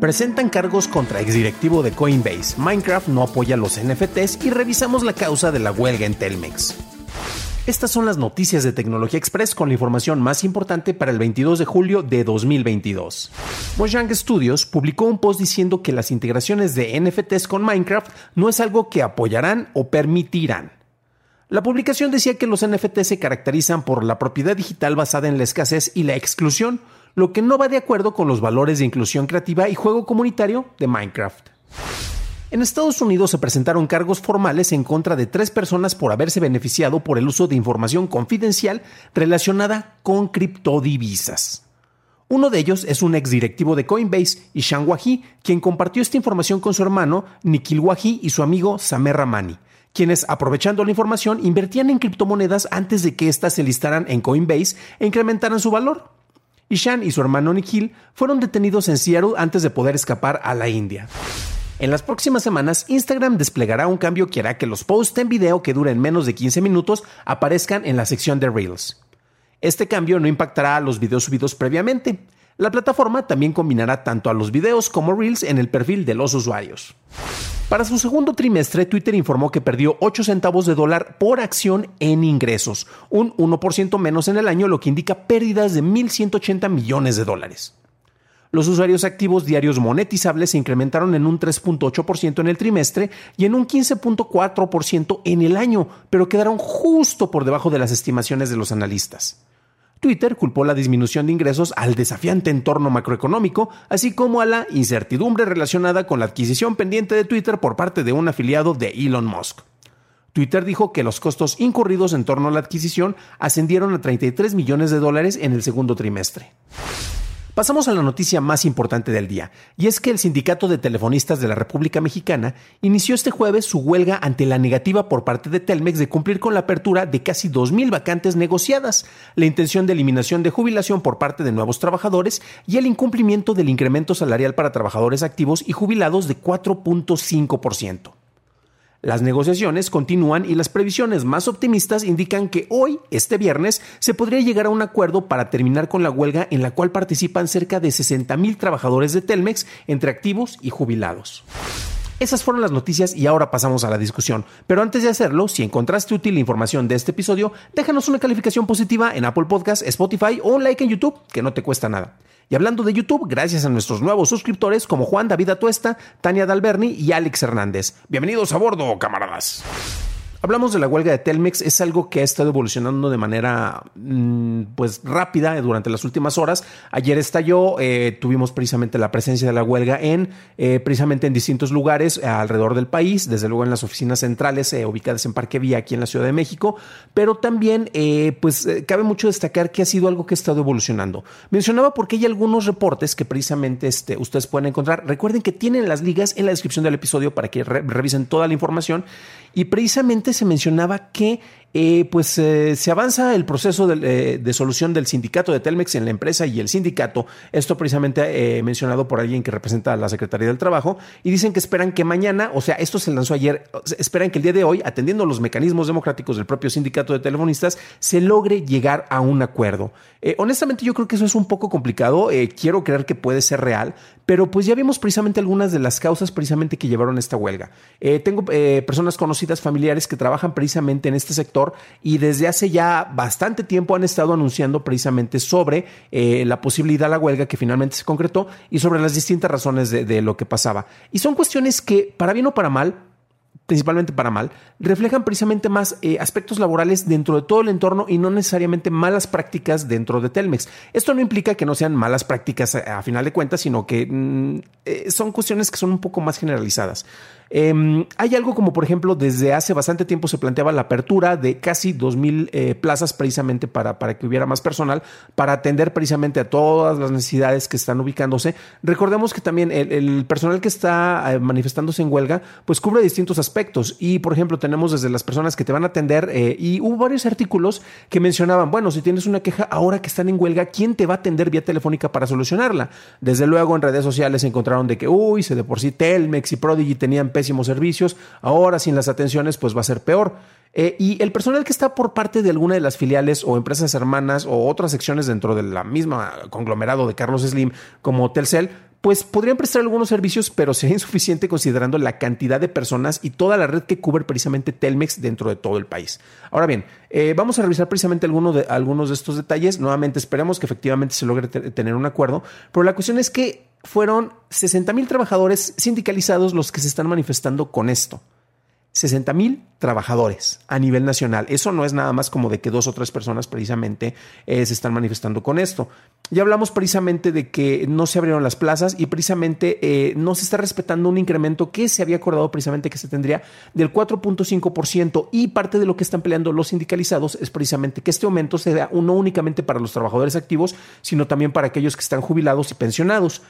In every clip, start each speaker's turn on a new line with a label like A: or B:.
A: Presentan cargos contra exdirectivo de Coinbase. Minecraft no apoya los NFTs y revisamos la causa de la huelga en Telmex. Estas son las noticias de Tecnología Express con la información más importante para el 22 de julio de 2022. Mojang Studios publicó un post diciendo que las integraciones de NFTs con Minecraft no es algo que apoyarán o permitirán. La publicación decía que los NFTs se caracterizan por la propiedad digital basada en la escasez y la exclusión, lo que no va de acuerdo con los valores de inclusión creativa y juego comunitario de Minecraft. En Estados Unidos se presentaron cargos formales en contra de tres personas por haberse beneficiado por el uso de información confidencial relacionada con criptodivisas. Uno de ellos es un exdirectivo de Coinbase, Ishan Wahi, quien compartió esta información con su hermano Nikhil Wahi y su amigo Samer Ramani, quienes, aprovechando la información, invertían en criptomonedas antes de que éstas se listaran en Coinbase e incrementaran su valor. Ishan y su hermano Nikhil fueron detenidos en Seattle antes de poder escapar a la India. En las próximas semanas, Instagram desplegará un cambio que hará que los posts en video que duren menos de 15 minutos aparezcan en la sección de Reels. Este cambio no impactará a los videos subidos previamente. La plataforma también combinará tanto a los videos como Reels en el perfil de los usuarios. Para su segundo trimestre, Twitter informó que perdió 8 centavos de dólar por acción en ingresos, un 1% menos en el año, lo que indica pérdidas de 1.180 millones de dólares. Los usuarios activos diarios monetizables se incrementaron en un 3.8% en el trimestre y en un 15.4% en el año, pero quedaron justo por debajo de las estimaciones de los analistas. Twitter culpó la disminución de ingresos al desafiante entorno macroeconómico, así como a la incertidumbre relacionada con la adquisición pendiente de Twitter por parte de un afiliado de Elon Musk. Twitter dijo que los costos incurridos en torno a la adquisición ascendieron a 33 millones de dólares en el segundo trimestre. Pasamos a la noticia más importante del día, y es que el Sindicato de Telefonistas de la República Mexicana inició este jueves su huelga ante la negativa por parte de Telmex de cumplir con la apertura de casi 2.000 vacantes negociadas, la intención de eliminación de jubilación por parte de nuevos trabajadores y el incumplimiento del incremento salarial para trabajadores activos y jubilados de 4.5%. Las negociaciones continúan y las previsiones más optimistas indican que hoy, este viernes, se podría llegar a un acuerdo para terminar con la huelga en la cual participan cerca de 60 mil trabajadores de Telmex entre activos y jubilados. Esas fueron las noticias y ahora pasamos a la discusión. Pero antes de hacerlo, si encontraste útil la información de este episodio, déjanos una calificación positiva en Apple Podcast, Spotify o un like en YouTube, que no te cuesta nada. Y hablando de YouTube, gracias a nuestros nuevos suscriptores como Juan David Atuesta, Tania Dalberni y Alex Hernández. Bienvenidos a bordo, camaradas. Hablamos de la huelga de Telmex, es algo que ha estado evolucionando de manera mm, pues rápida durante las últimas horas. Ayer estalló, eh, tuvimos precisamente la presencia de la huelga en eh, precisamente en distintos lugares alrededor del país, desde luego en las oficinas centrales eh, ubicadas en Parque Vía aquí en la Ciudad de México, pero también pues cabe mucho destacar que ha sido algo que ha estado evolucionando. Mencionaba porque hay algunos reportes que precisamente este, ustedes pueden encontrar. Recuerden que tienen las ligas en la descripción del episodio para que revisen toda la información y precisamente se mencionaba que eh, pues eh, se avanza el proceso eh, de, solución del sindicato de Telmex en la empresa y el sindicato, esto precisamente mencionado por alguien que representa a la Secretaría del Trabajo, y dicen que esperan que mañana, o sea, esto se lanzó ayer, esperan que el día de hoy, atendiendo los mecanismos democráticos del propio sindicato de telefonistas, se logre llegar a un acuerdo. honestamente yo creo que eso es un poco complicado, quiero creer que puede ser real, pero pues ya vimos precisamente algunas de las causas precisamente que llevaron esta huelga. tengo personas conocidas, familiares que trabajan precisamente en este sector, y desde hace ya bastante tiempo han estado anunciando precisamente sobre eh, la posibilidad de la huelga que finalmente se concretó y sobre las distintas razones de, lo que pasaba. Y son cuestiones que, para bien o para mal, principalmente para mal, reflejan precisamente más eh, aspectos laborales dentro de todo el entorno y no necesariamente malas prácticas dentro de Telmex. Esto no implica que no sean malas prácticas a, final de cuentas, sino que mm, eh, son cuestiones que son un poco más generalizadas. Em, hay algo como, por ejemplo, desde hace bastante tiempo se planteaba la apertura de casi 2.000 eh, plazas precisamente para, para que hubiera más personal, para atender precisamente a todas las necesidades que están ubicándose. Recordemos que también el, personal que está eh, manifestándose en huelga, pues cubre distintos aspectos. Y, por ejemplo, tenemos desde las personas que te van a atender eh, y hubo varios artículos que mencionaban, bueno, si tienes una queja ahora que están en huelga, ¿quién te va a atender vía telefónica para solucionarla? Desde luego en redes sociales encontraron de que, uy, se de por sí Telmex y Prodigy tenían pésimos servicios, ahora sin las atenciones pues va a ser peor. Eh, y el personal que está por parte de alguna de las filiales o empresas hermanas o otras secciones dentro de la misma conglomerado de Carlos Slim como Telcel, pues podrían prestar algunos servicios, pero sería insuficiente considerando la cantidad de personas y toda la red que cubre precisamente Telmex dentro de todo el país. Ahora bien, eh, vamos a revisar precisamente algunos de, algunos de estos detalles. Nuevamente, esperemos que efectivamente se logre tener un acuerdo, pero la cuestión es que fueron 60 mil trabajadores sindicalizados los que se están manifestando con esto. 60 mil trabajadores a nivel nacional. Eso no es nada más como de que dos o tres personas precisamente eh, se están manifestando con esto. Ya hablamos precisamente de que no se abrieron las plazas y precisamente eh, no se está respetando un incremento que se había acordado precisamente que se tendría del 4.5% y parte de lo que están peleando los sindicalizados es precisamente que este aumento se da no únicamente para los trabajadores activos, sino también para aquellos que están jubilados y pensionados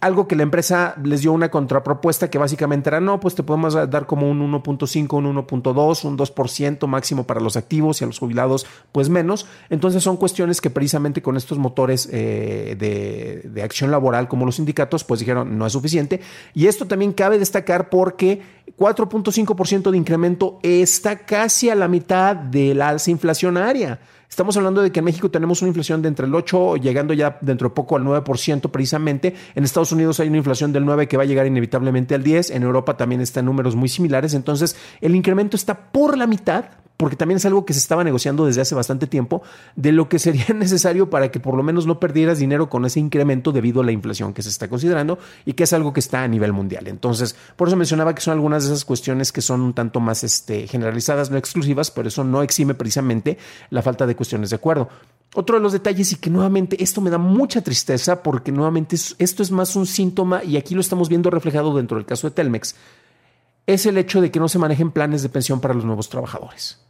A: algo que la empresa les dio una contrapropuesta que básicamente era, no, pues te podemos dar como un 1.5, un 1.2, un 2% máximo para los activos y a los jubilados, pues menos. Entonces son cuestiones que precisamente con estos motores eh, de, de acción laboral como los sindicatos, pues dijeron, no es suficiente. Y esto también cabe destacar porque 4.5% de incremento está casi a la mitad de la alza inflacionaria. Estamos hablando de que en México tenemos una inflación de entre el 8, llegando ya dentro de poco al 9% precisamente. En Estados Unidos hay una inflación del 9 que va a llegar inevitablemente al 10. En Europa también está en números muy similares. Entonces, el incremento está por la mitad porque también es algo que se estaba negociando desde hace bastante tiempo, de lo que sería necesario para que por lo menos no perdieras dinero con ese incremento debido a la inflación que se está considerando y que es algo que está a nivel mundial. Entonces, por eso mencionaba que son algunas de esas cuestiones que son un tanto más este, generalizadas, no exclusivas, pero eso no exime precisamente la falta de cuestiones de acuerdo. Otro de los detalles y que nuevamente esto me da mucha tristeza porque nuevamente esto es más un síntoma y aquí lo estamos viendo reflejado dentro del caso de Telmex, es el hecho de que no se manejen planes de pensión para los nuevos trabajadores.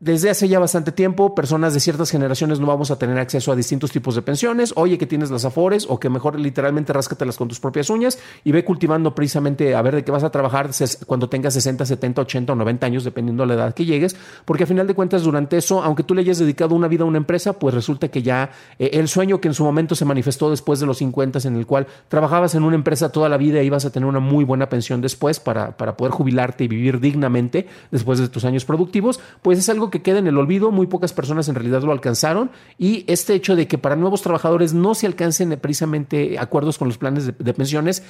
A: Desde hace ya bastante tiempo, personas de ciertas generaciones no vamos a tener acceso a distintos tipos de pensiones. Oye, que tienes las afores o que mejor literalmente ráscatelas con tus propias uñas y ve cultivando precisamente a ver de qué vas a trabajar cuando tengas 60, 70, 80 o 90 años, dependiendo de la edad que llegues. Porque a final de cuentas, durante eso, aunque tú le hayas dedicado una vida a una empresa, pues resulta que ya eh, el sueño que en su momento se manifestó después de los 50, en el cual trabajabas en una empresa toda la vida y ibas a tener una muy buena pensión después para, para poder jubilarte y vivir dignamente después de tus años productivos, pues es algo que queda en el olvido, muy pocas personas en realidad lo alcanzaron y este hecho de que para nuevos trabajadores no se alcancen precisamente acuerdos con los planes de pensiones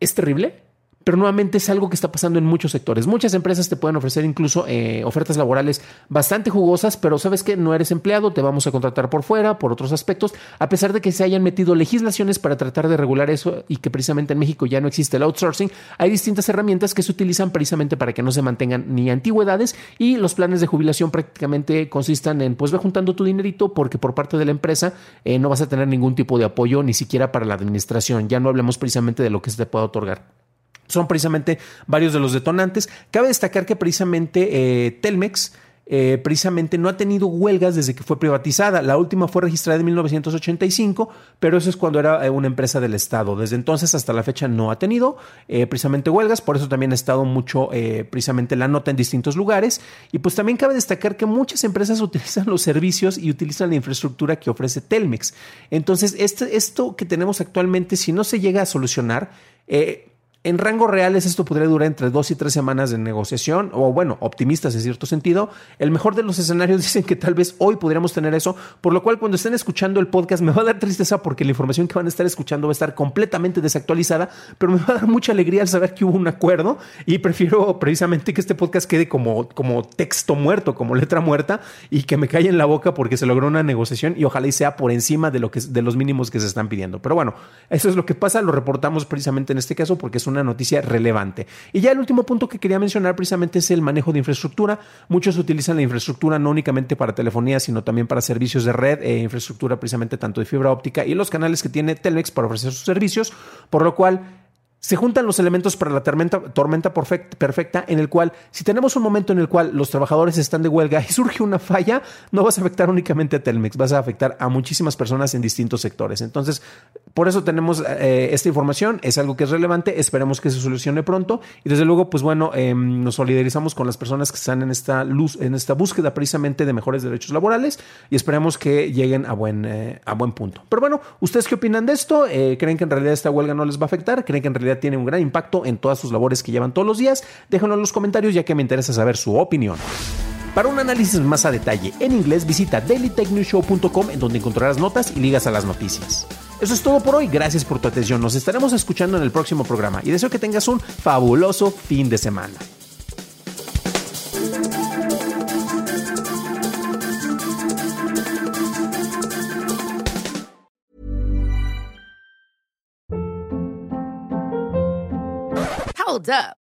A: es terrible pero nuevamente es algo que está pasando en muchos sectores. Muchas empresas te pueden ofrecer incluso eh, ofertas laborales bastante jugosas, pero sabes que no eres empleado, te vamos a contratar por fuera, por otros aspectos, a pesar de que se hayan metido legislaciones para tratar de regular eso y que precisamente en México ya no existe el outsourcing, hay distintas herramientas que se utilizan precisamente para que no se mantengan ni antigüedades y los planes de jubilación prácticamente consistan en pues ve juntando tu dinerito porque por parte de la empresa eh, no vas a tener ningún tipo de apoyo ni siquiera para la administración, ya no hablemos precisamente de lo que se te pueda otorgar. Son precisamente varios de los detonantes. Cabe destacar que precisamente eh, Telmex eh, precisamente no ha tenido huelgas desde que fue privatizada. La última fue registrada en 1985, pero eso es cuando era eh, una empresa del Estado. Desde entonces hasta la fecha no ha tenido precisamente huelgas, por eso también ha estado mucho precisamente la nota en distintos lugares. Y pues también cabe destacar que muchas empresas utilizan los servicios y utilizan la infraestructura que ofrece Telmex. Entonces, este, esto que tenemos actualmente, si no se llega a solucionar, en rangos reales esto podría durar entre dos y tres semanas de negociación, o bueno, optimistas en cierto sentido. El mejor de los escenarios dicen que tal vez hoy podríamos tener eso, por lo cual cuando estén escuchando el podcast me va a dar tristeza porque la información que van a estar escuchando va a estar completamente desactualizada, pero me va a dar mucha alegría al saber que hubo un acuerdo y prefiero precisamente que este podcast quede como, como texto muerto, como letra muerta y que me caiga en la boca porque se logró una negociación y ojalá y sea por encima de, lo que, de los mínimos que se están pidiendo. Pero bueno, eso es lo que pasa, lo reportamos precisamente en este caso porque es un una noticia relevante. Y ya el último punto que quería mencionar precisamente es el manejo de infraestructura. Muchos utilizan la infraestructura no únicamente para telefonía, sino también para servicios de red e infraestructura precisamente tanto de fibra óptica y los canales que tiene Telmex para ofrecer sus servicios, por lo cual se juntan los elementos para la tormenta, tormenta perfecta en el cual si tenemos un momento en el cual los trabajadores están de huelga y surge una falla, no vas a afectar únicamente a Telmex, vas a afectar a muchísimas personas en distintos sectores. Entonces, por eso tenemos eh, esta información, es algo que es relevante, esperemos que se solucione pronto y desde luego, pues bueno, em, nos solidarizamos con las personas que están en esta luz, en esta búsqueda precisamente de mejores derechos laborales y esperemos que lleguen a buen, eh, a buen punto. Pero bueno, ¿ustedes qué opinan de esto? Eh, ¿Creen que en realidad esta huelga no les va a afectar? ¿Creen que en realidad tiene un gran impacto en todas sus labores que llevan todos los días? Déjenlo en los comentarios ya que me interesa saber su opinión. Para un análisis más a detalle en inglés, visita dailytechnewshow.com en donde encontrarás notas y ligas a las noticias. Eso es todo por hoy, gracias por tu atención, nos estaremos escuchando en el próximo programa y deseo que tengas un fabuloso fin de semana.
B: Hold up.